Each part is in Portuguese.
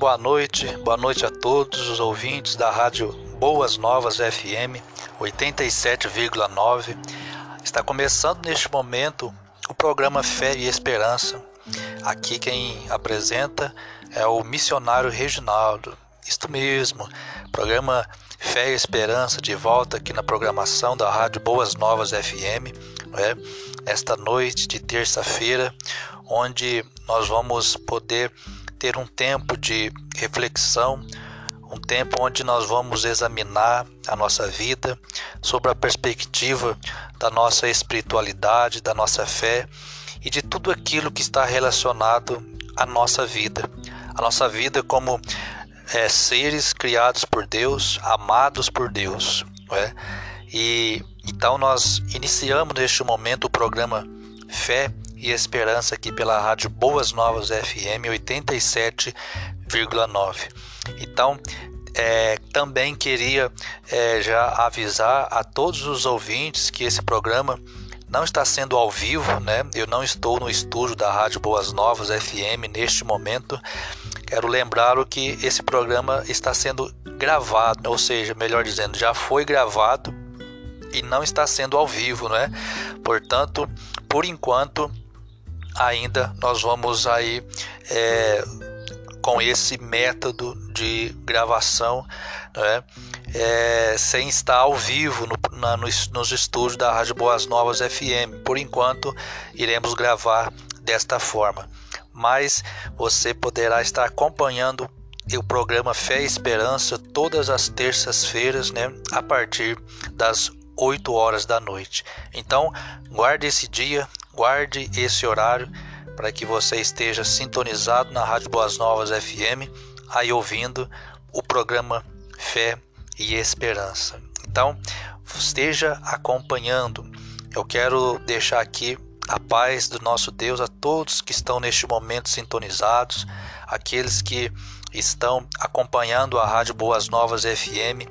boa noite, boa noite a todos os ouvintes da Rádio Boas Novas FM 87,9. Está começando neste momento o programa Fé e Esperança. Aqui quem apresenta é o missionário Reginaldo. Isto mesmo, programa Fé e Esperança de volta aqui na programação da Rádio Boas Novas FM, é? esta noite de terça-feira, onde nós vamos poder ter um tempo de reflexão, um tempo onde nós vamos examinar a nossa vida sobre a perspectiva da nossa espiritualidade, da nossa fé e de tudo aquilo que está relacionado à nossa vida. A nossa vida como é, seres criados por Deus, amados por Deus. É? E então nós iniciamos neste momento o programa Fé e Esperança aqui pela rádio Boas Novas FM 87,9. Então, é, também queria é, já avisar a todos os ouvintes que esse programa não está sendo ao vivo, né? Eu não estou no estúdio da Rádio Boas Novas FM neste momento. Quero lembrá-lo que esse programa está sendo gravado, ou seja, melhor dizendo, já foi gravado e não está sendo ao vivo, né? Portanto, por enquanto, ainda nós vamos aí é, com esse método de gravação, né, é, sem estar ao vivo no, na, nos, nos estúdios da Rádio Boas Novas FM. Por enquanto, iremos gravar desta forma, mas você poderá estar acompanhando o programa Fé e Esperança todas as terças-feiras, né, a partir das 8 horas da noite. Então, guarde esse dia, guarde esse horário para que você esteja sintonizado na Rádio Boas Novas FM, aí ouvindo o programa Fé e Esperança. Então, esteja acompanhando. Eu quero deixar aqui a paz do nosso Deus a todos que estão neste momento sintonizados, aqueles que estão acompanhando a Rádio Boas Novas FM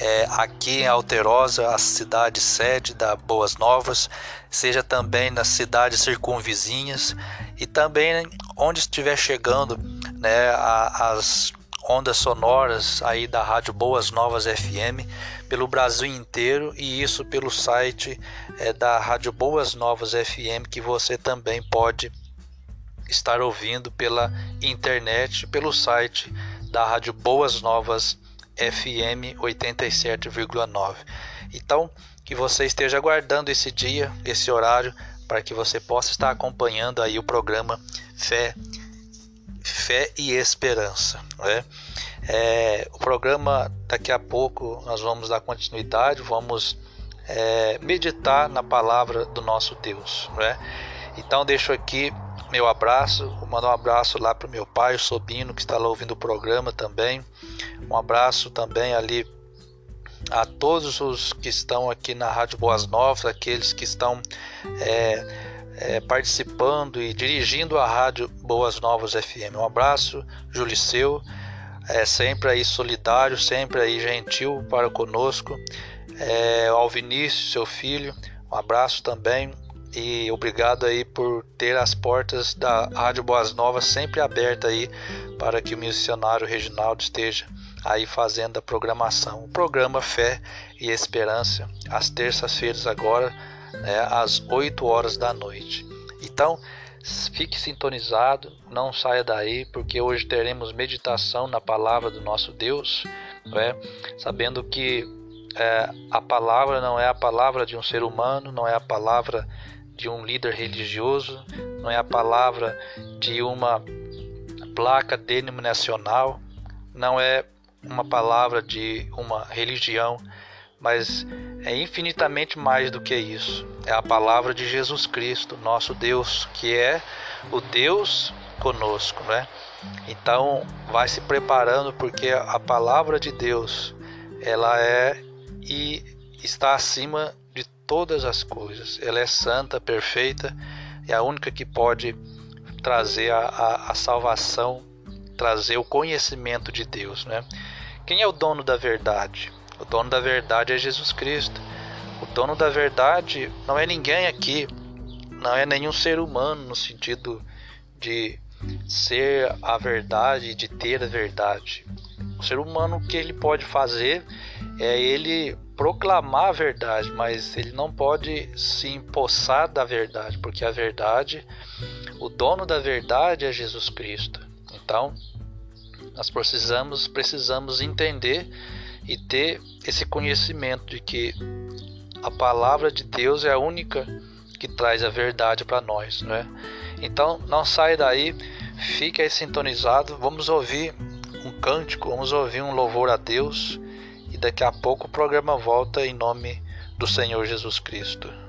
é, aqui em Alterosa, a cidade sede da Boas Novas, seja também nas cidades circunvizinhas e também onde estiver chegando né, as ondas sonoras aí da Rádio Boas Novas FM pelo Brasil inteiro e isso pelo site é, da Rádio Boas Novas FM que você também pode estar ouvindo pela internet, pelo site da Rádio Boas Novas FM 87,9. Então, que você esteja aguardando esse dia, esse horário, para que você possa estar acompanhando aí o programa Fé, Fé e Esperança. Né? É, o programa daqui a pouco nós vamos dar continuidade, vamos é, meditar na palavra do nosso Deus. Né? Então deixo aqui meu abraço, vou mandar um abraço lá para o meu pai, o Sobino, que está lá ouvindo o programa também. Um abraço também ali a todos os que estão aqui na Rádio Boas Novas, aqueles que estão é, é, participando e dirigindo a Rádio Boas Novas FM. Um abraço, Juliceu, é, sempre aí solidário, sempre aí gentil para conosco. É, ao Vinícius, seu filho, um abraço também e obrigado aí por ter as portas da Rádio Boas Novas sempre abertas aí para que o missionário Reginaldo esteja aí fazendo a programação. O programa Fé e Esperança, às terças-feiras agora, né, às 8 horas da noite. Então, fique sintonizado, não saia daí, porque hoje teremos meditação na palavra do nosso Deus, né, sabendo que é, a palavra não é a palavra de um ser humano, não é a palavra de um líder religioso, não é a palavra de uma placa denominacional, não é uma palavra de uma religião, mas é infinitamente mais do que isso. É a palavra de Jesus Cristo, nosso Deus, que é o Deus conosco, né? Então, vai se preparando porque a palavra de Deus, ela é e está acima todas as coisas. Ela é santa, perfeita, é a única que pode trazer a, a, a salvação, trazer o conhecimento de Deus. Né? Quem é o dono da verdade? O dono da verdade é Jesus Cristo. O dono da verdade não é ninguém aqui, não é nenhum ser humano no sentido de ser a verdade, de ter a verdade. O ser humano o que ele pode fazer é ele proclamar a verdade, mas ele não pode se empossar da verdade, porque a verdade, o dono da verdade é Jesus Cristo. Então, nós precisamos precisamos entender e ter esse conhecimento de que a palavra de Deus é a única que traz a verdade para nós, não é? Então, não sai daí, fique aí sintonizado, vamos ouvir um cântico, vamos ouvir um louvor a Deus daqui a pouco o programa volta em nome do Senhor Jesus Cristo.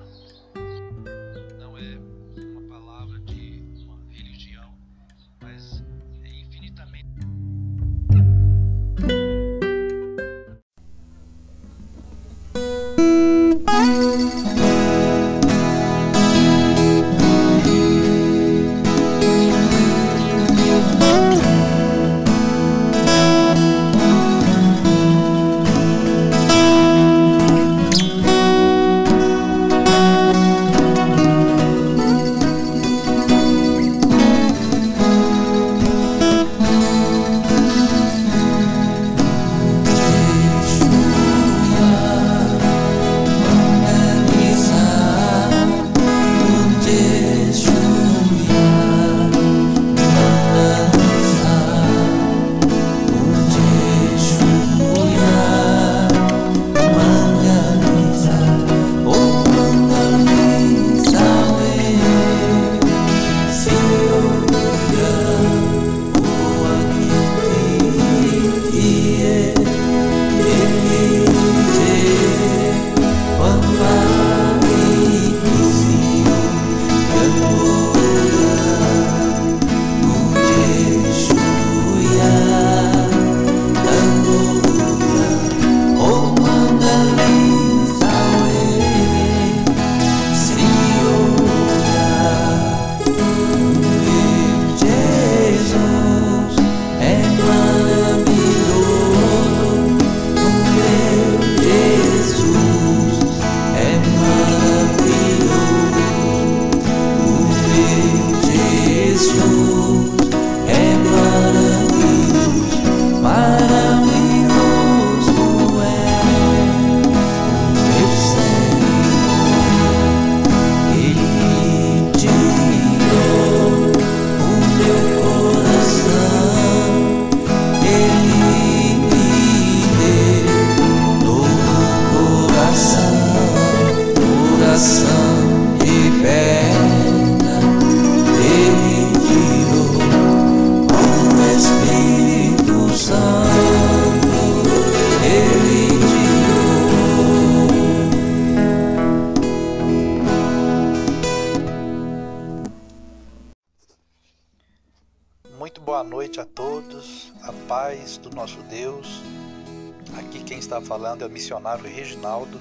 Falando é o missionário Reginaldo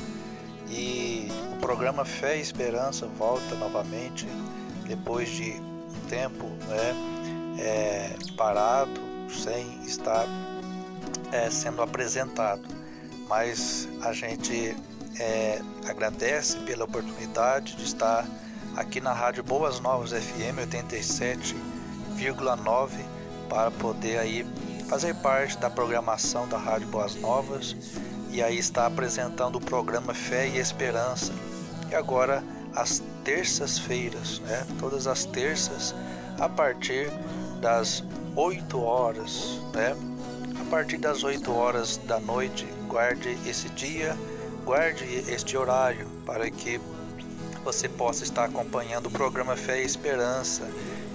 e o programa Fé e Esperança volta novamente depois de um tempo né, é, parado, sem estar é, sendo apresentado. Mas a gente é, agradece pela oportunidade de estar aqui na Rádio Boas Novas FM 87,9 para poder aí fazer parte da programação da Rádio Boas Novas e aí está apresentando o programa Fé e Esperança. E agora às terças-feiras, né? Todas as terças a partir das 8 horas, né? A partir das 8 horas da noite, guarde esse dia, guarde este horário para que você possa estar acompanhando o programa Fé e Esperança,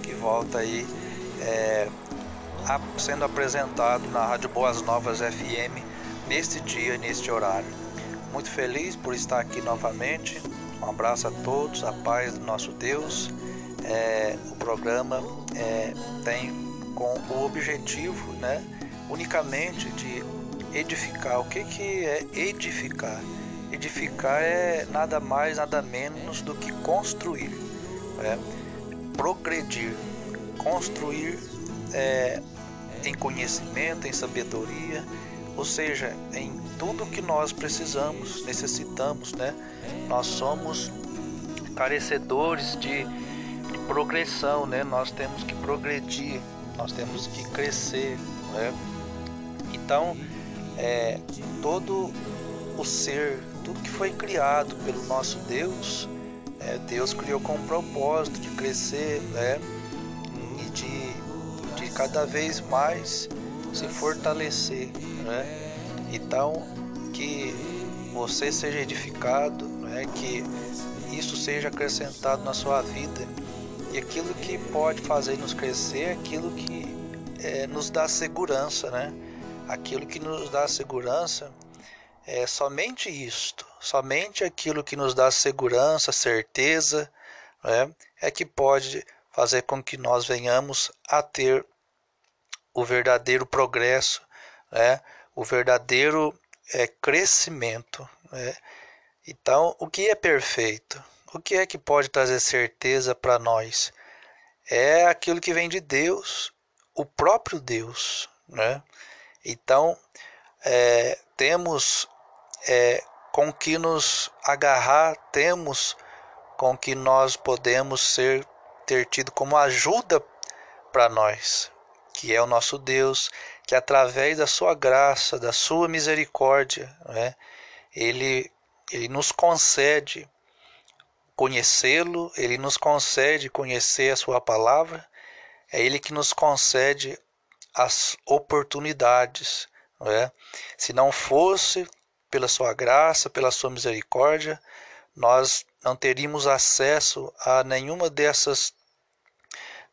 que volta aí é, sendo apresentado na Rádio Boas Novas FM neste dia, neste horário. Muito feliz por estar aqui novamente. Um abraço a todos, a paz do nosso Deus. É, o programa é, tem com o objetivo, né, unicamente de edificar. O que, que é edificar? Edificar é nada mais, nada menos do que construir, né? progredir, construir é, em conhecimento, em sabedoria, ou seja, em tudo que nós precisamos, necessitamos, né? Nós somos carecedores de progressão, né? Nós temos que progredir, nós temos que crescer, né? Então, é, todo o ser, tudo que foi criado pelo nosso Deus, é, Deus criou com o propósito de crescer, né? Cada vez mais se fortalecer, né? Então, que você seja edificado, né? que isso seja acrescentado na sua vida. E aquilo que pode fazer nos crescer aquilo que é, nos dá segurança, né? Aquilo que nos dá segurança é somente isto, somente aquilo que nos dá segurança, certeza, né? é que pode fazer com que nós venhamos a ter o verdadeiro progresso, né? o verdadeiro é, crescimento. Né? Então, o que é perfeito? O que é que pode trazer certeza para nós? É aquilo que vem de Deus, o próprio Deus. Né? Então, é, temos é, com que nos agarrar, temos com que nós podemos ser ter tido como ajuda para nós, que é o nosso Deus, que através da sua graça, da sua misericórdia, né, ele, ele nos concede conhecê-lo, ele nos concede conhecer a sua palavra, é ele que nos concede as oportunidades. Não é? Se não fosse pela sua graça, pela sua misericórdia, nós não teríamos acesso a nenhuma dessas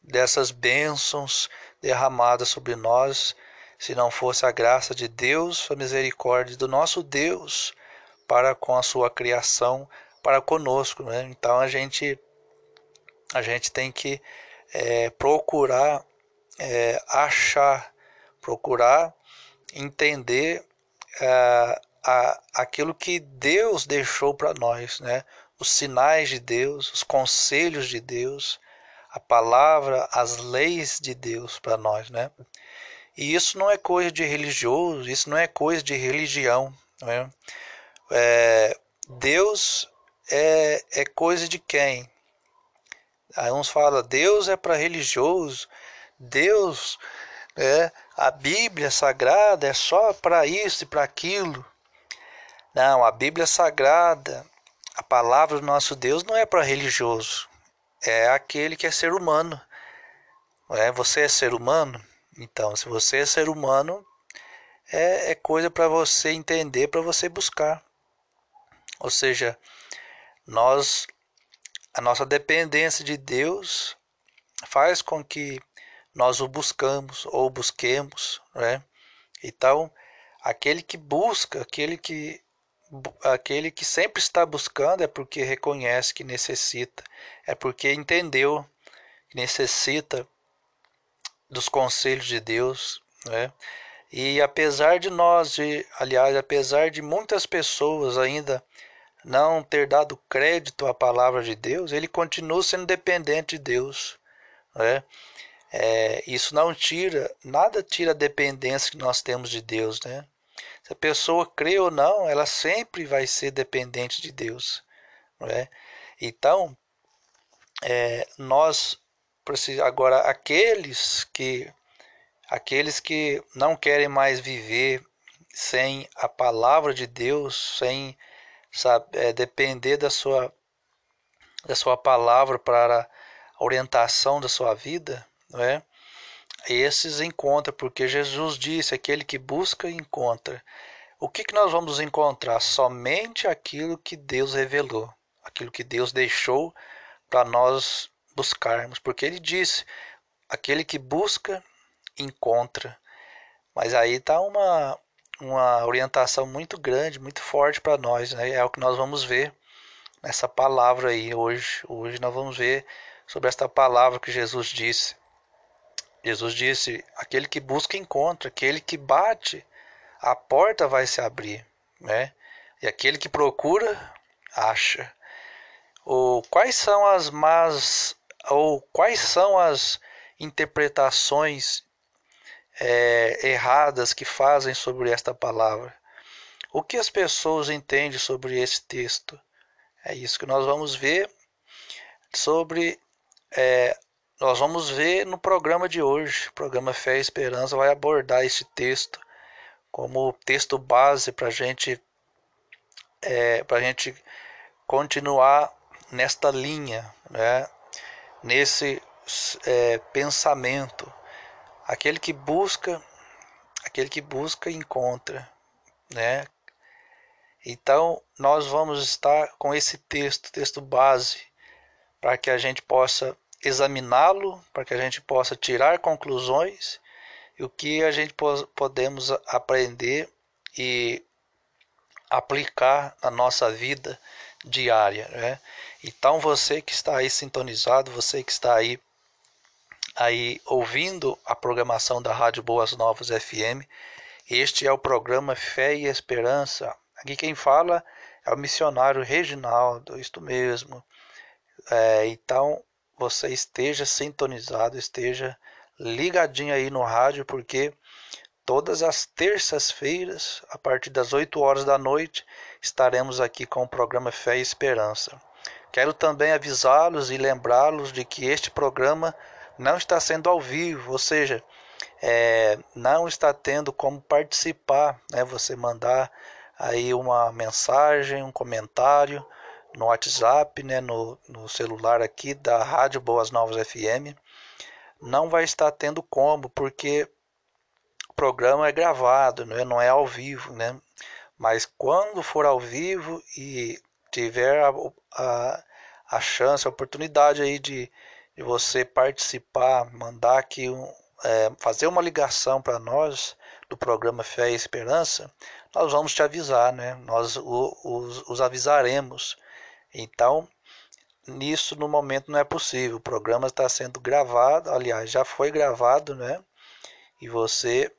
dessas bênçãos derramadas sobre nós se não fosse a graça de Deus, a misericórdia do nosso Deus para com a sua criação, para conosco. Né? Então a gente, a gente tem que é, procurar é, achar, procurar entender é, a, aquilo que Deus deixou para nós, né? os sinais de Deus, os conselhos de Deus, a palavra, as leis de Deus para nós. Né? E isso não é coisa de religioso, isso não é coisa de religião. É? É, Deus é, é coisa de quem? Aí uns falam, Deus é para religioso, Deus, é, a Bíblia Sagrada é só para isso e para aquilo. Não, a Bíblia Sagrada, a palavra do nosso Deus não é para religioso, é aquele que é ser humano. É, você é ser humano? Então, se você é ser humano, é, é coisa para você entender, para você buscar. Ou seja, nós, a nossa dependência de Deus faz com que nós o buscamos ou busquemos, né? Então, aquele que busca, aquele que aquele que sempre está buscando é porque reconhece que necessita, é porque entendeu que necessita dos conselhos de Deus, né? E apesar de nós, de, aliás, apesar de muitas pessoas ainda não ter dado crédito à palavra de Deus, ele continua sendo dependente de Deus, né? É, isso não tira, nada tira a dependência que nós temos de Deus, né? Se a pessoa crê ou não, ela sempre vai ser dependente de Deus, não é? Então, é, nós Agora, aqueles que aqueles que não querem mais viver sem a palavra de Deus, sem sabe, é, depender da sua, da sua palavra para a orientação da sua vida, não é? Esses encontram, porque Jesus disse: aquele que busca, encontra. O que, que nós vamos encontrar? Somente aquilo que Deus revelou, aquilo que Deus deixou para nós buscarmos, porque ele disse: aquele que busca, encontra. Mas aí está uma, uma orientação muito grande, muito forte para nós, né? é o que nós vamos ver nessa palavra aí hoje. Hoje nós vamos ver sobre esta palavra que Jesus disse. Jesus disse: aquele que busca, encontra, aquele que bate, a porta vai se abrir, né? E aquele que procura, acha. Ou quais são as más ou quais são as interpretações é, erradas que fazem sobre esta palavra? O que as pessoas entendem sobre esse texto? É isso que nós vamos ver sobre é, nós vamos ver no programa de hoje. O programa Fé e Esperança vai abordar esse texto como texto base para gente, é, a gente continuar nesta linha, né? nesse é, pensamento. Aquele que busca, aquele que busca encontra, né? Então nós vamos estar com esse texto, texto base, para que a gente possa examiná-lo, para que a gente possa tirar conclusões e o que a gente podemos aprender e aplicar na nossa vida diária. Né? Então você que está aí sintonizado, você que está aí aí ouvindo a programação da Rádio Boas Novas FM, este é o programa Fé e Esperança. Aqui quem fala é o missionário Reginaldo, isto mesmo. É, então você esteja sintonizado, esteja ligadinho aí no rádio, porque todas as terças-feiras, a partir das 8 horas da noite, estaremos aqui com o programa Fé e Esperança. Quero também avisá-los e lembrá-los de que este programa não está sendo ao vivo, ou seja, é, não está tendo como participar, né? Você mandar aí uma mensagem, um comentário no WhatsApp, né, no, no celular aqui da Rádio Boas Novas FM. Não vai estar tendo como, porque o programa é gravado, né, não é ao vivo, né? Mas quando for ao vivo e tiver a, a, a chance, a oportunidade aí de, de você participar, mandar aqui um, é, fazer uma ligação para nós do programa Fé e Esperança, nós vamos te avisar, né? Nós os, os avisaremos então, nisso no momento não é possível. O programa está sendo gravado, aliás, já foi gravado, né? E você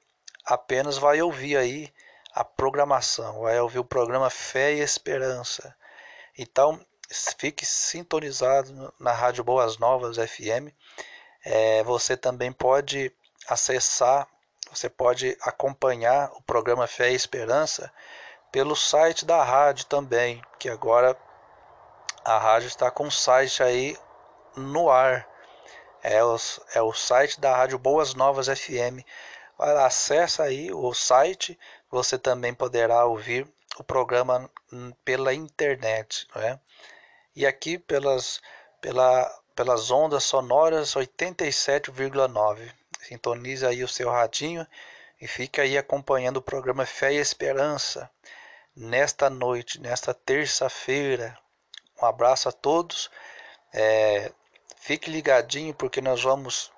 apenas vai ouvir aí a programação, vai ouvir o programa Fé e Esperança. Então, fique sintonizado na Rádio Boas Novas FM. É, você também pode acessar, você pode acompanhar o programa Fé e Esperança pelo site da rádio também, que agora a rádio está com o site aí no ar. É o, é o site da Rádio Boas Novas FM. Vai lá, acessa aí o site. Você também poderá ouvir o programa pela internet. Né? E aqui pelas, pela, pelas ondas sonoras 87,9. Sintonize aí o seu radinho e fique aí acompanhando o programa Fé e Esperança nesta noite, nesta terça-feira, um abraço a todos. É, fique ligadinho porque nós vamos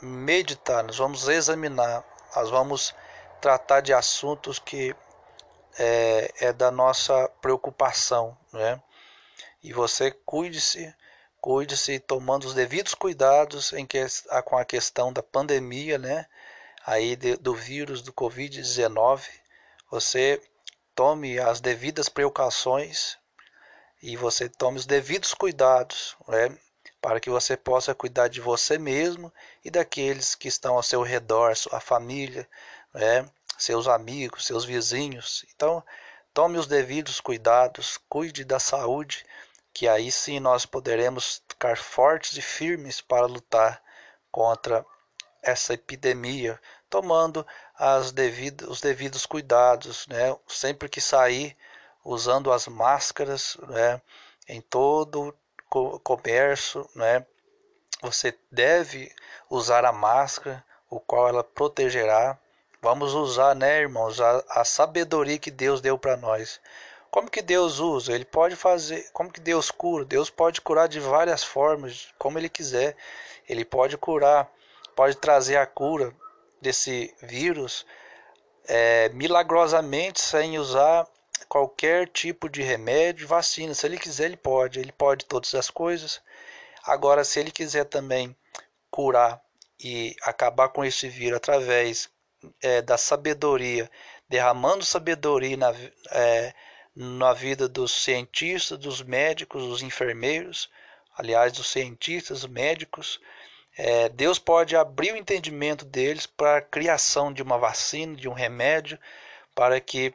meditar, nós vamos examinar, nós vamos tratar de assuntos que é, é da nossa preocupação, né? E você cuide-se, cuide-se tomando os devidos cuidados em que com a questão da pandemia, né? Aí de, do vírus do Covid-19, você tome as devidas precauções e você tome os devidos cuidados né, para que você possa cuidar de você mesmo e daqueles que estão ao seu redor, sua família, né, seus amigos, seus vizinhos. Então, tome os devidos cuidados, cuide da saúde, que aí sim nós poderemos ficar fortes e firmes para lutar contra essa epidemia, tomando as devidas, os devidos cuidados, né? Sempre que sair, usando as máscaras né, em todo o comércio. Né, você deve usar a máscara, o qual ela protegerá. Vamos usar, né, irmãos, a, a sabedoria que Deus deu para nós. Como que Deus usa? Ele pode fazer. Como que Deus cura? Deus pode curar de várias formas, como Ele quiser. Ele pode curar, pode trazer a cura desse vírus é, milagrosamente sem usar qualquer tipo de remédio, vacina. Se ele quiser, ele pode. Ele pode todas as coisas. Agora, se ele quiser também curar e acabar com esse vírus através é, da sabedoria, derramando sabedoria na, é, na vida dos cientistas, dos médicos, dos enfermeiros, aliás, dos cientistas, médicos, é, Deus pode abrir o entendimento deles para a criação de uma vacina, de um remédio, para que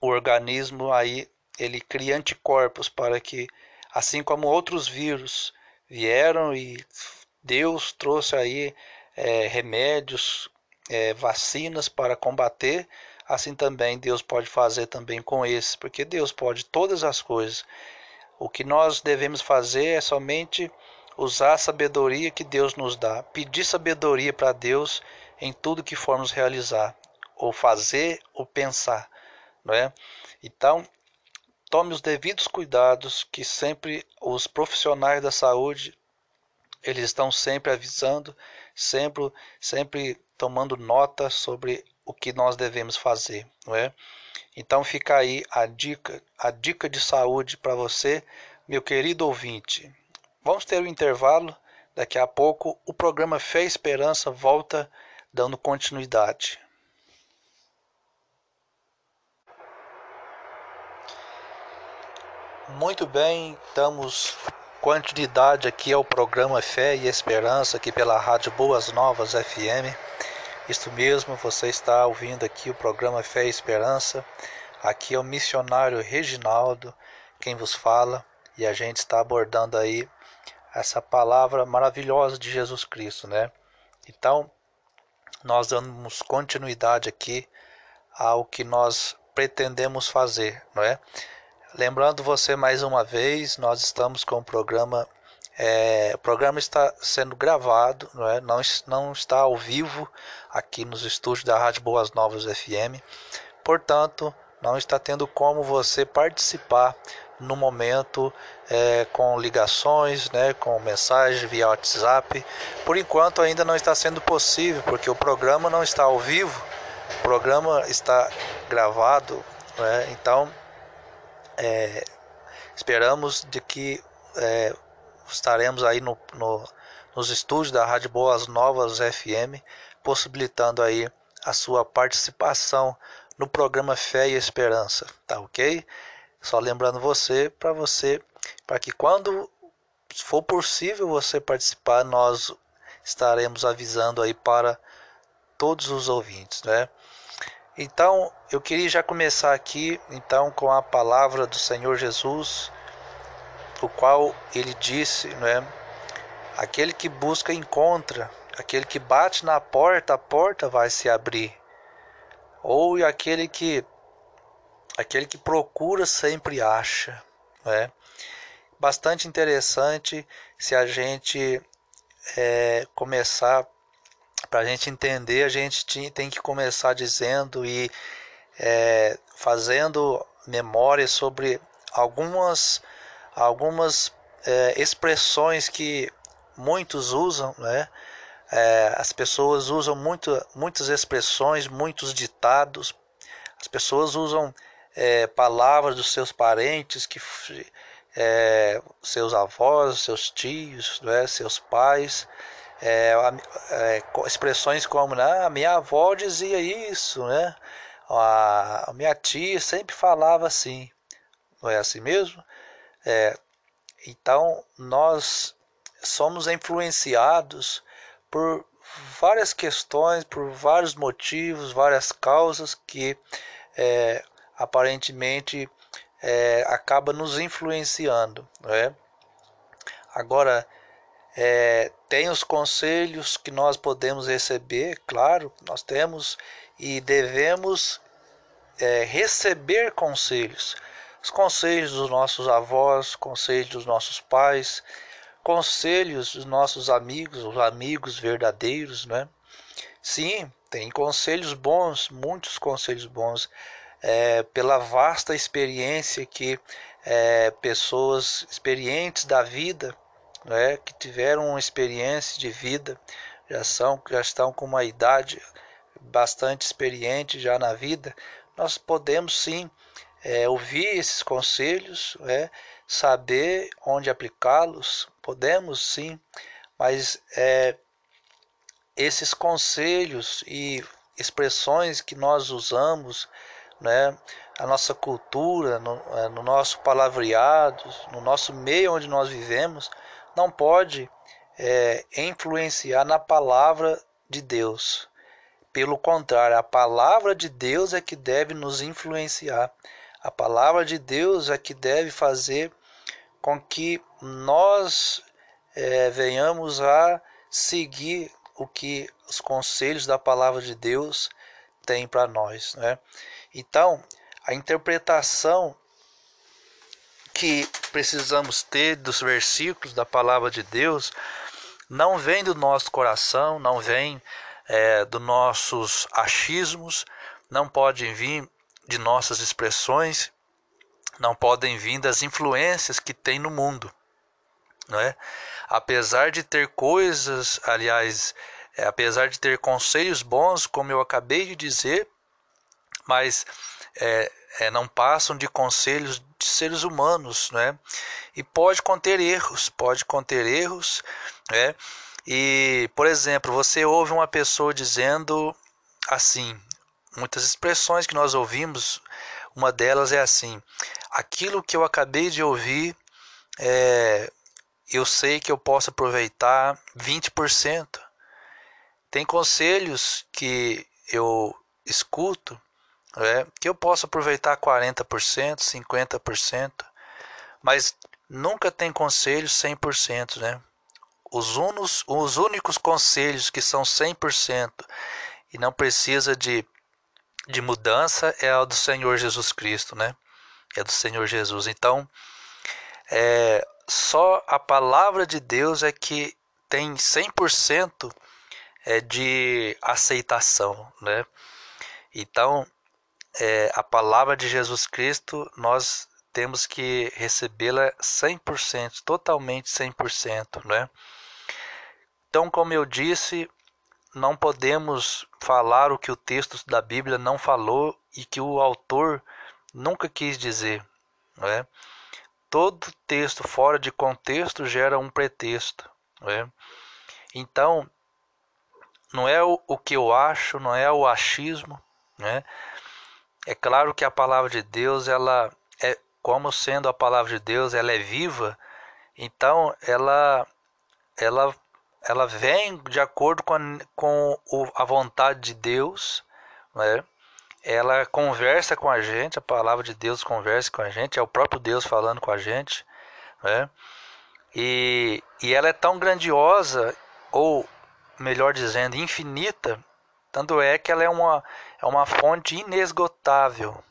o organismo aí ele cria anticorpos para que, assim como outros vírus vieram e Deus trouxe aí é, remédios, é, vacinas para combater, assim também Deus pode fazer também com esses, porque Deus pode todas as coisas. O que nós devemos fazer é somente usar a sabedoria que Deus nos dá, pedir sabedoria para Deus em tudo que formos realizar, ou fazer ou pensar, não é? Então, tome os devidos cuidados que sempre os profissionais da saúde eles estão sempre avisando, sempre, sempre tomando nota sobre o que nós devemos fazer, não é? Então fica aí a dica, a dica de saúde para você, meu querido ouvinte. Vamos ter um intervalo, daqui a pouco o programa Fé e Esperança volta dando continuidade. Muito bem, estamos Continuidade aqui é o programa Fé e Esperança aqui pela Rádio Boas Novas FM. Isto mesmo, você está ouvindo aqui o programa Fé e Esperança. Aqui é o missionário Reginaldo quem vos fala e a gente está abordando aí essa palavra maravilhosa de Jesus Cristo, né? Então, nós damos continuidade aqui ao que nós pretendemos fazer, não é? Lembrando você mais uma vez, nós estamos com o programa. É, o programa está sendo gravado, não, é? não, não está ao vivo aqui nos estúdios da Rádio Boas Novas FM. Portanto, não está tendo como você participar no momento é, com ligações, né, com mensagens via WhatsApp. Por enquanto ainda não está sendo possível, porque o programa não está ao vivo, o programa está gravado, né, então é, esperamos de que é, estaremos aí no, no, nos estúdios da Rádio Boas Novas FM, possibilitando aí a sua participação no programa Fé e Esperança, tá ok? Só lembrando você, para você, para que quando for possível você participar, nós estaremos avisando aí para todos os ouvintes, né? Então, eu queria já começar aqui, então, com a palavra do Senhor Jesus, o qual ele disse, não é? Aquele que busca encontra, aquele que bate na porta, a porta vai se abrir. Ou aquele que aquele que procura sempre acha, é? Bastante interessante se a gente é, começar para a gente entender, a gente tem que começar dizendo e é, fazendo memória sobre algumas, algumas é, expressões que muitos usam, né? É, as pessoas usam muito, muitas expressões, muitos ditados. As pessoas usam é, palavras dos seus parentes, que é, seus avós, seus tios, né, seus pais é, é, expressões como né, a minha avó dizia isso, né? A, a, minha tia sempre falava assim, não é assim mesmo? É, então nós somos influenciados por várias questões, por vários motivos, várias causas que é, aparentemente é, acaba nos influenciando, não é? Agora é, tem os conselhos que nós podemos receber, claro, nós temos e devemos é, receber conselhos. Os conselhos dos nossos avós, conselhos dos nossos pais, conselhos dos nossos amigos, os amigos verdadeiros, né? Sim, tem conselhos bons, muitos conselhos bons, é, pela vasta experiência que é, pessoas experientes da vida né, que tiveram uma experiência de vida, já são, já estão com uma idade bastante experiente já na vida, nós podemos sim é, ouvir esses conselhos, é, saber onde aplicá-los, podemos sim, mas é, esses conselhos e expressões que nós usamos, né, a nossa cultura, no, é, no nosso palavreado, no nosso meio onde nós vivemos, não pode é, influenciar na palavra de Deus. Pelo contrário, a palavra de Deus é que deve nos influenciar. A palavra de Deus é que deve fazer com que nós é, venhamos a seguir o que os conselhos da palavra de Deus têm para nós. Né? Então, a interpretação que precisamos ter dos versículos da palavra de Deus não vem do nosso coração, não vem é, dos nossos achismos, não podem vir de nossas expressões, não podem vir das influências que tem no mundo. Não é? Apesar de ter coisas, aliás, é, apesar de ter conselhos bons, como eu acabei de dizer, mas é, é, não passam de conselhos de seres humanos, né? E pode conter erros, pode conter erros, né? E, por exemplo, você ouve uma pessoa dizendo assim, muitas expressões que nós ouvimos, uma delas é assim: aquilo que eu acabei de ouvir, é, eu sei que eu posso aproveitar 20%. Tem conselhos que eu escuto é, que eu posso aproveitar 40%, 50%, mas nunca tem conselho 100%, né? Os, unos, os únicos conselhos que são 100% e não precisa de, de mudança é o do Senhor Jesus Cristo, né? É do Senhor Jesus. Então, é, só a palavra de Deus é que tem 100% é, de aceitação, né? Então, é, a palavra de Jesus Cristo, nós temos que recebê-la 100%, totalmente 100%, né? Então, como eu disse, não podemos falar o que o texto da Bíblia não falou e que o autor nunca quis dizer, né? Todo texto fora de contexto gera um pretexto, né? Então, não é o, o que eu acho, não é o achismo, né? É claro que a palavra de Deus, ela é como sendo a palavra de Deus, ela é viva, então ela ela ela vem de acordo com a, com a vontade de Deus, né? Ela conversa com a gente, a palavra de Deus conversa com a gente, é o próprio Deus falando com a gente, né? E, e ela é tão grandiosa, ou melhor dizendo, infinita, tanto é que ela é uma, é uma fonte inesgotável.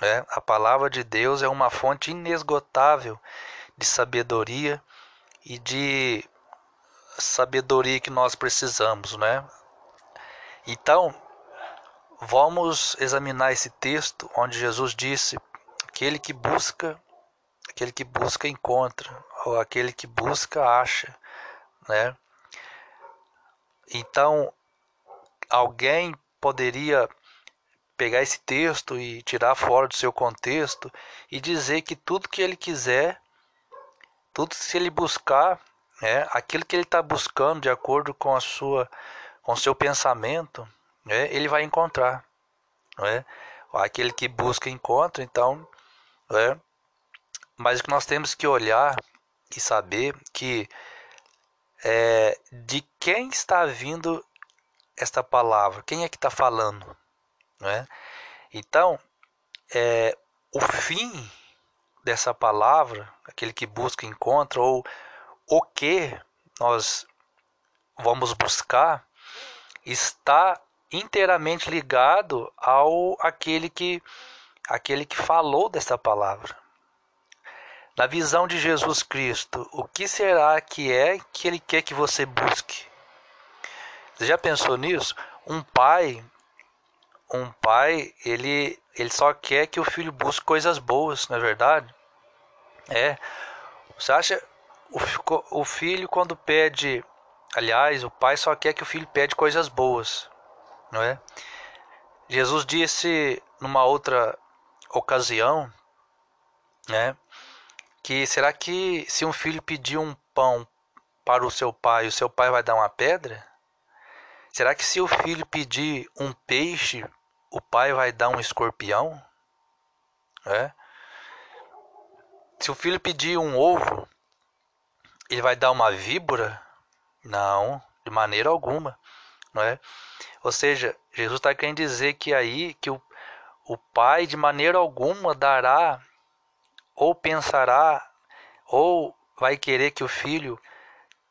Né? A palavra de Deus é uma fonte inesgotável de sabedoria e de sabedoria que nós precisamos, né? Então, vamos examinar esse texto onde Jesus disse: aquele que busca, aquele que busca encontra, ou aquele que busca acha, né? Então, alguém poderia pegar esse texto e tirar fora do seu contexto e dizer que tudo que ele quiser, tudo se ele buscar, é, aquilo que ele está buscando de acordo com a sua, com seu pensamento, é, ele vai encontrar, é? Aquele que busca encontra, então, é? Mas o que nós temos que olhar e saber que é, de quem está vindo esta palavra? Quem é que está falando? Né? Então, é, o fim dessa palavra, aquele que busca encontra, ou o que nós vamos buscar, está inteiramente ligado ao aquele que aquele que falou dessa palavra. Na visão de Jesus Cristo, o que será que é que ele quer que você busque? Você já pensou nisso? Um pai, um pai, ele, ele só quer que o filho busque coisas boas, não é verdade? É. Você acha o, o filho quando pede, aliás, o pai só quer que o filho pede coisas boas, não é? Jesus disse numa outra ocasião, né, que será que se um filho pedir um pão para o seu pai, o seu pai vai dar uma pedra? Será que se o filho pedir um peixe, o pai vai dar um escorpião? É? Se o filho pedir um ovo, ele vai dar uma víbora? Não, de maneira alguma, não é? Ou seja, Jesus está querendo dizer que aí que o, o pai de maneira alguma dará ou pensará ou vai querer que o filho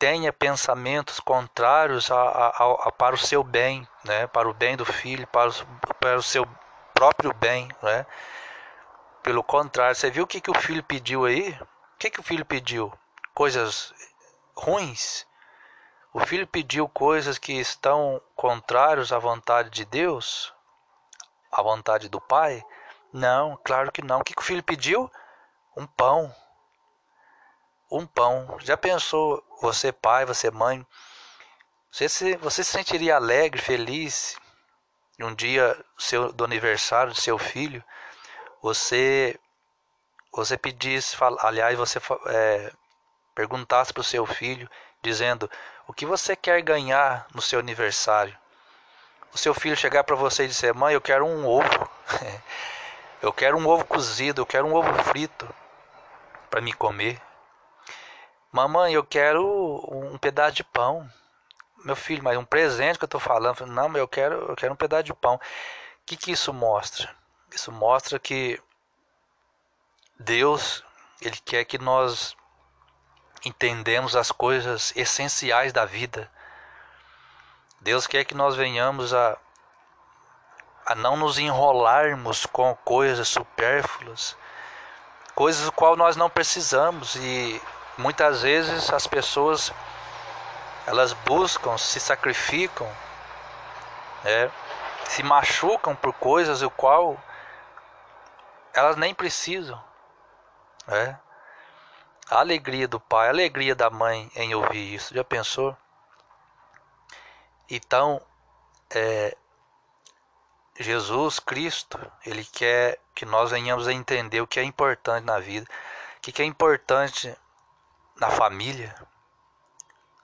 tenha pensamentos contrários a, a, a, para o seu bem, né? para o bem do filho, para o, para o seu próprio bem. Né? Pelo contrário, você viu o que, que o filho pediu aí? O que, que o filho pediu? Coisas ruins? O filho pediu coisas que estão contrários à vontade de Deus? À vontade do pai? Não, claro que não. O que, que o filho pediu? Um pão um pão. Já pensou, você pai, você mãe, você se, você se sentiria alegre, feliz, um dia seu, do aniversário do seu filho, você você pedisse, aliás, você é, perguntasse para o seu filho, dizendo o que você quer ganhar no seu aniversário. O seu filho chegar para você e dizer, mãe, eu quero um ovo, eu quero um ovo cozido, eu quero um ovo frito para me comer. Mamãe, eu quero um pedaço de pão. Meu filho, mas um presente que eu estou falando. Não, eu quero, eu quero um pedaço de pão. O que, que isso mostra? Isso mostra que Deus, Ele quer que nós entendemos as coisas essenciais da vida. Deus quer que nós venhamos a, a não nos enrolarmos com coisas supérfluas, coisas do qual nós não precisamos e Muitas vezes as pessoas elas buscam, se sacrificam, né, se machucam por coisas o qual elas nem precisam. Né? A alegria do pai, a alegria da mãe em ouvir isso, já pensou? Então, é, Jesus Cristo, ele quer que nós venhamos a entender o que é importante na vida, o que é importante na família,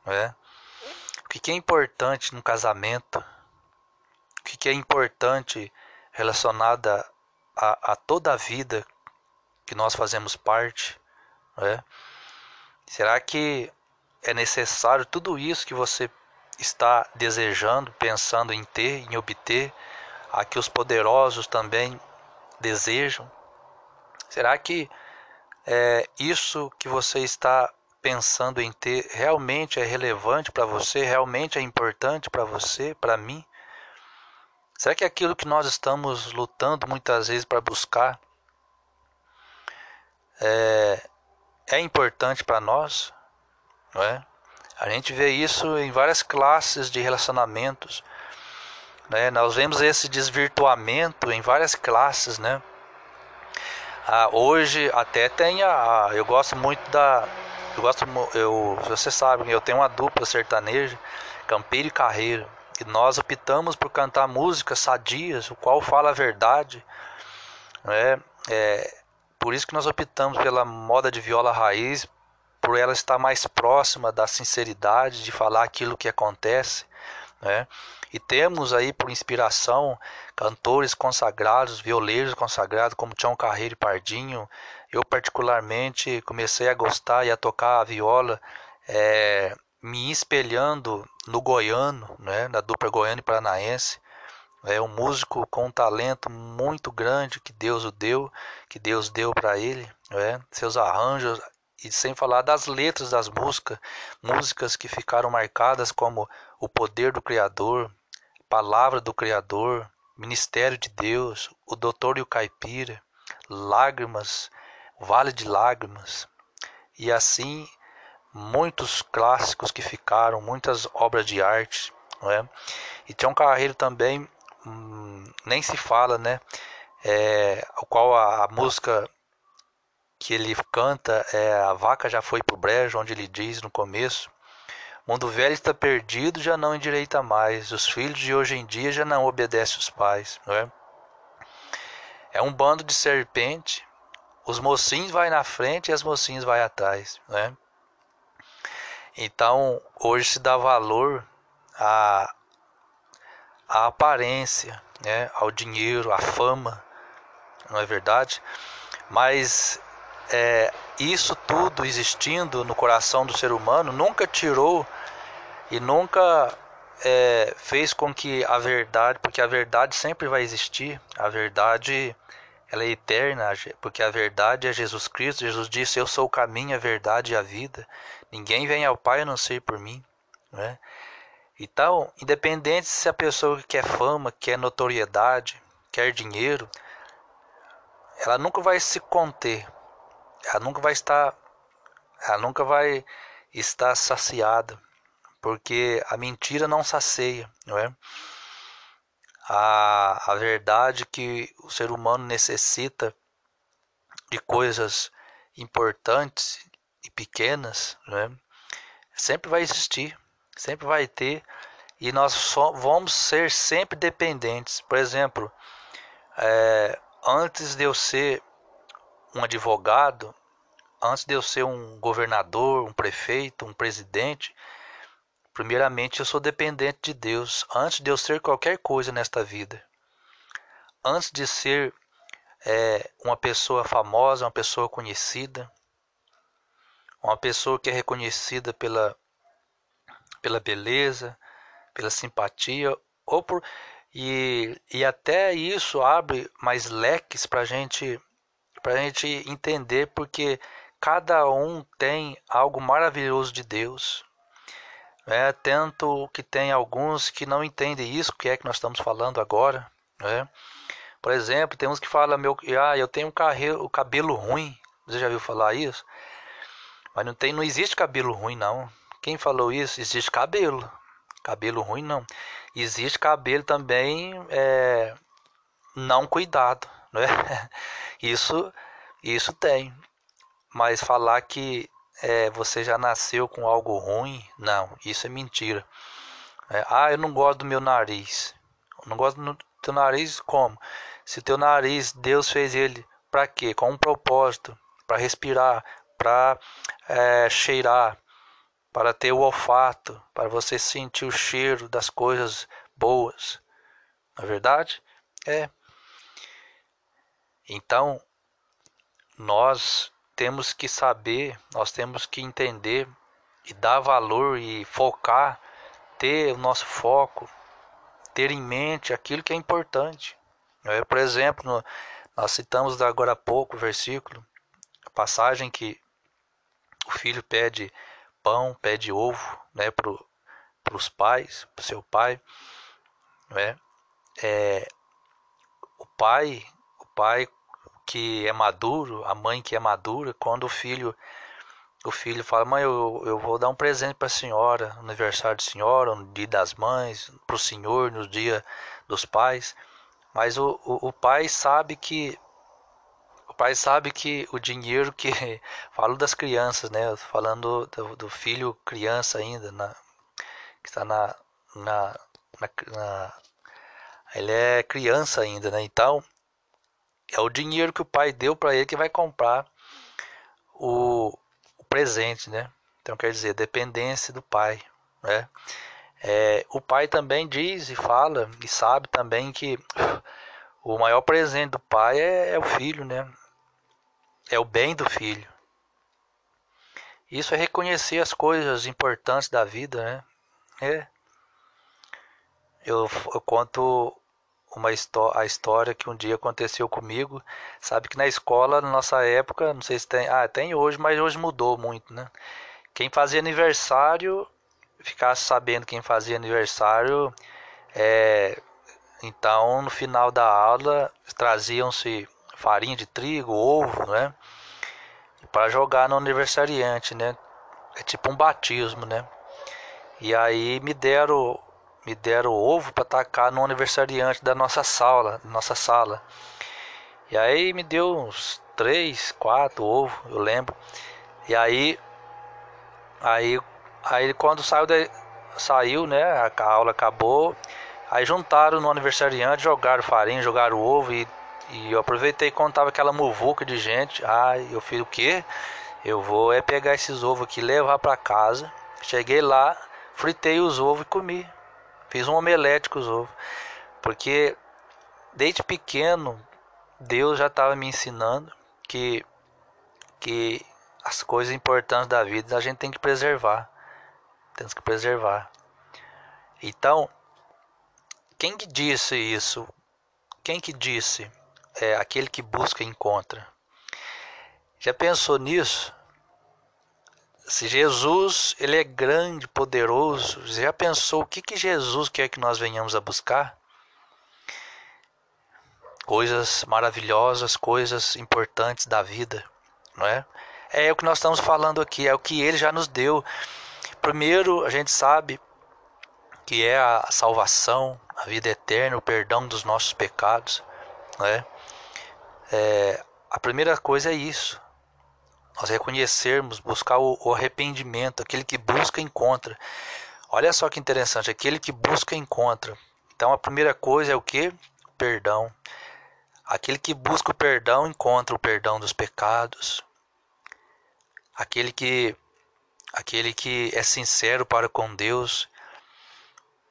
né? o que é importante no casamento, o que é importante relacionado a, a, a toda a vida que nós fazemos parte. Né? Será que é necessário tudo isso que você está desejando, pensando em ter, em obter, a que os poderosos também desejam? Será que é, isso que você está pensando em ter realmente é relevante para você, realmente é importante para você, para mim? Será que aquilo que nós estamos lutando muitas vezes para buscar é, é importante para nós? Não é? A gente vê isso em várias classes de relacionamentos. Né? Nós vemos esse desvirtuamento em várias classes, né? Ah, hoje até tem a, eu gosto muito da eu gosto, eu, você sabe, eu tenho uma dupla sertaneja, Campeiro e Carreiro, e nós optamos por cantar músicas sadias, o qual fala a verdade, né? É, por isso que nós optamos pela moda de viola raiz, por ela estar mais próxima da sinceridade, de falar aquilo que acontece, né? E temos aí por inspiração cantores consagrados, violeiros consagrados como Tião Carreiro e Pardinho, eu particularmente comecei a gostar e a tocar a viola é, me espelhando no goiano, né, na dupla goiano e paranaense. É um músico com um talento muito grande que Deus o deu, que Deus deu para ele, né? seus arranjos e sem falar das letras das músicas, músicas que ficaram marcadas como o poder do Criador, palavra do Criador, ministério de Deus, o Doutor e o Caipira, lágrimas, Vale de Lágrimas, e assim muitos clássicos que ficaram, muitas obras de arte, não é? E Tião Carreiro também hum, nem se fala, né? É, o qual a, a, música que ele canta é A Vaca Já Foi Pro Brejo, onde ele diz no começo Mundo velho está perdido, já não endireita mais. Os filhos de hoje em dia já não obedecem os pais. Não é? é um bando de serpente os mocinhos vai na frente e as mocinhas vai atrás, né? Então, hoje se dá valor à, à aparência, né? ao dinheiro, à fama, não é verdade? Mas é, isso tudo existindo no coração do ser humano nunca tirou e nunca é, fez com que a verdade, porque a verdade sempre vai existir, a verdade ela é eterna, porque a verdade é Jesus Cristo. Jesus disse: Eu sou o caminho, a verdade e a vida. Ninguém vem ao Pai a não ser por mim. Né? Então, independente se a pessoa quer fama, quer notoriedade, quer dinheiro, ela nunca vai se conter. Ela nunca vai estar, ela nunca vai estar saciada, porque a mentira não sacia, não é? A, a verdade que o ser humano necessita de coisas importantes e pequenas, né? sempre vai existir, sempre vai ter, e nós só vamos ser sempre dependentes. Por exemplo, é, antes de eu ser um advogado, antes de eu ser um governador, um prefeito, um presidente, Primeiramente, eu sou dependente de Deus antes de eu ser qualquer coisa nesta vida. Antes de ser é, uma pessoa famosa, uma pessoa conhecida, uma pessoa que é reconhecida pela, pela beleza, pela simpatia, ou por, e, e até isso abre mais leques para gente, a gente entender, porque cada um tem algo maravilhoso de Deus. É, tanto que tem alguns que não entendem isso, que é que nós estamos falando agora. Né? Por exemplo, tem uns que falam, meu, ah, eu tenho um carreiro, o cabelo ruim. Você já viu falar isso? Mas não, tem, não existe cabelo ruim, não. Quem falou isso? Existe cabelo. Cabelo ruim, não. Existe cabelo também é, não cuidado. Né? Isso, isso tem. Mas falar que é, você já nasceu com algo ruim. Não, isso é mentira. É, ah, eu não gosto do meu nariz. Não gosto do teu nariz como? Se teu nariz, Deus fez ele para quê? Com um propósito, para respirar, para é, cheirar, para ter o olfato, para você sentir o cheiro das coisas boas. Não é verdade? É. Então, nós temos que saber, nós temos que entender e dar valor e focar, ter o nosso foco, ter em mente aquilo que é importante. Por exemplo, nós citamos agora há pouco o versículo, a passagem que o filho pede pão, pede ovo né, para os pais, para o seu pai. Né? É, o pai, o pai que é maduro, a mãe que é madura, quando o filho o filho fala, mãe, eu, eu vou dar um presente para a senhora, aniversário da senhora, no dia das mães, para o senhor, no dia dos pais. Mas o, o, o, pai sabe que o pai sabe que o dinheiro que falo das crianças, né? Falando do, do filho criança ainda, na, que está na, na, na, na ele é criança ainda, né? Então é o dinheiro que o pai deu para ele que vai comprar o, o, presente, né? Então quer dizer, dependência do pai, né? É, o pai também diz e fala e sabe também que o maior presente do pai é, é o filho, né? É o bem do filho. Isso é reconhecer as coisas importantes da vida, né? É. Eu, eu conto uma a história que um dia aconteceu comigo. Sabe que na escola, na nossa época, não sei se tem, ah, tem hoje, mas hoje mudou muito, né? Quem fazia aniversário, ficasse sabendo quem fazia aniversário, é, então no final da aula traziam-se farinha de trigo, ovo, né? Para jogar no aniversariante, né? É tipo um batismo, né? E aí me deram me deram ovo para tacar no aniversariante da nossa sala, nossa sala. E aí me deu uns três, quatro ovos, eu lembro. E aí, aí, aí quando saiu, de, saiu, né? A aula acabou. Aí juntaram no aniversariante, jogaram farinha, jogaram ovo e, e eu aproveitei quando tava aquela muvuca de gente. Ah, eu fiz o quê? Eu vou é pegar esses ovos aqui, levar para casa. Cheguei lá, fritei os ovos e comi. Fiz um omelete com os ovos. Porque desde pequeno Deus já estava me ensinando que, que as coisas importantes da vida a gente tem que preservar. Temos que preservar. Então, quem que disse isso? Quem que disse? é, aquele que busca encontra. Já pensou nisso? Se Jesus ele é grande, poderoso, já pensou o que, que Jesus quer que nós venhamos a buscar? Coisas maravilhosas, coisas importantes da vida, não é? É o que nós estamos falando aqui, é o que ele já nos deu. Primeiro, a gente sabe que é a salvação, a vida eterna, o perdão dos nossos pecados, né? É, a primeira coisa é isso. Nós reconhecermos, buscar o, o arrependimento, aquele que busca encontra. Olha só que interessante, aquele que busca encontra. Então a primeira coisa é o que? Perdão. Aquele que busca o perdão encontra o perdão dos pecados. Aquele que aquele que é sincero para com Deus,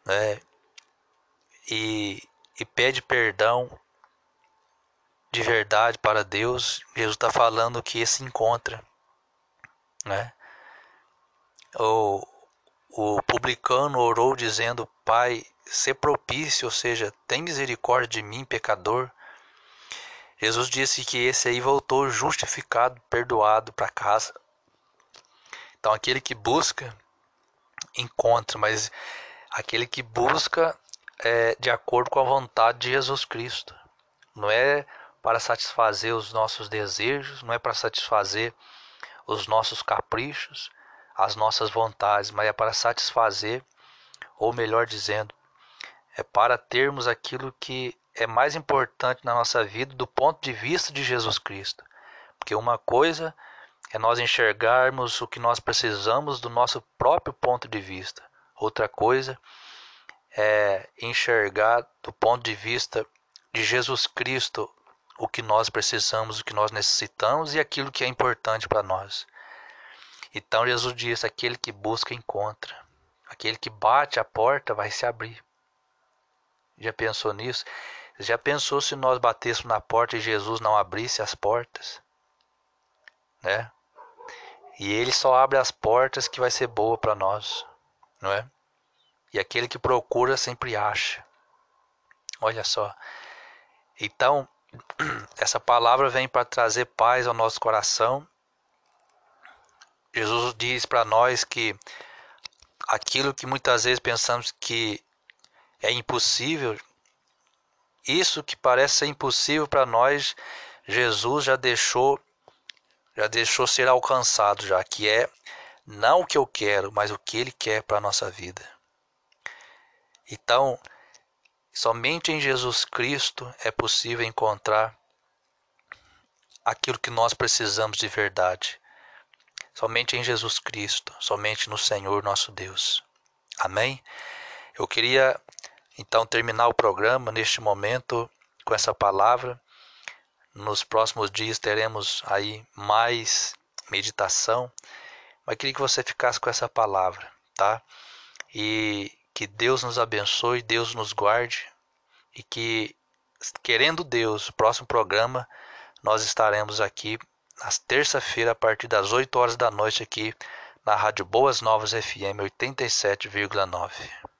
né? E, e pede perdão de verdade para Deus, Jesus está falando que esse encontra, né? O, o publicano orou dizendo: Pai, se propício, ou seja, tem misericórdia de mim, pecador. Jesus disse que esse aí voltou justificado, perdoado para casa. Então, aquele que busca, encontra, mas aquele que busca é de acordo com a vontade de Jesus Cristo. Não é para satisfazer os nossos desejos, não é para satisfazer os nossos caprichos, as nossas vontades, mas é para satisfazer, ou melhor dizendo, é para termos aquilo que é mais importante na nossa vida do ponto de vista de Jesus Cristo. Porque uma coisa é nós enxergarmos o que nós precisamos do nosso próprio ponto de vista. Outra coisa é enxergar do ponto de vista de Jesus Cristo o que nós precisamos, o que nós necessitamos e aquilo que é importante para nós. Então Jesus diz: aquele que busca, encontra. Aquele que bate a porta vai se abrir. Já pensou nisso? Já pensou se nós batêssemos na porta e Jesus não abrisse as portas? Né? E ele só abre as portas que vai ser boa para nós, não é? E aquele que procura sempre acha. Olha só. Então, essa palavra vem para trazer paz ao nosso coração. Jesus diz para nós que aquilo que muitas vezes pensamos que é impossível, isso que parece ser impossível para nós, Jesus já deixou já deixou ser alcançado já, que é não o que eu quero, mas o que ele quer para a nossa vida. Então, Somente em Jesus Cristo é possível encontrar aquilo que nós precisamos de verdade. Somente em Jesus Cristo, somente no Senhor nosso Deus. Amém? Eu queria então terminar o programa neste momento com essa palavra. Nos próximos dias teremos aí mais meditação, mas queria que você ficasse com essa palavra, tá? E que Deus nos abençoe, Deus nos guarde e que, querendo Deus, próximo programa nós estaremos aqui nas terça-feira a partir das 8 horas da noite aqui na Rádio Boas Novas FM 87,9.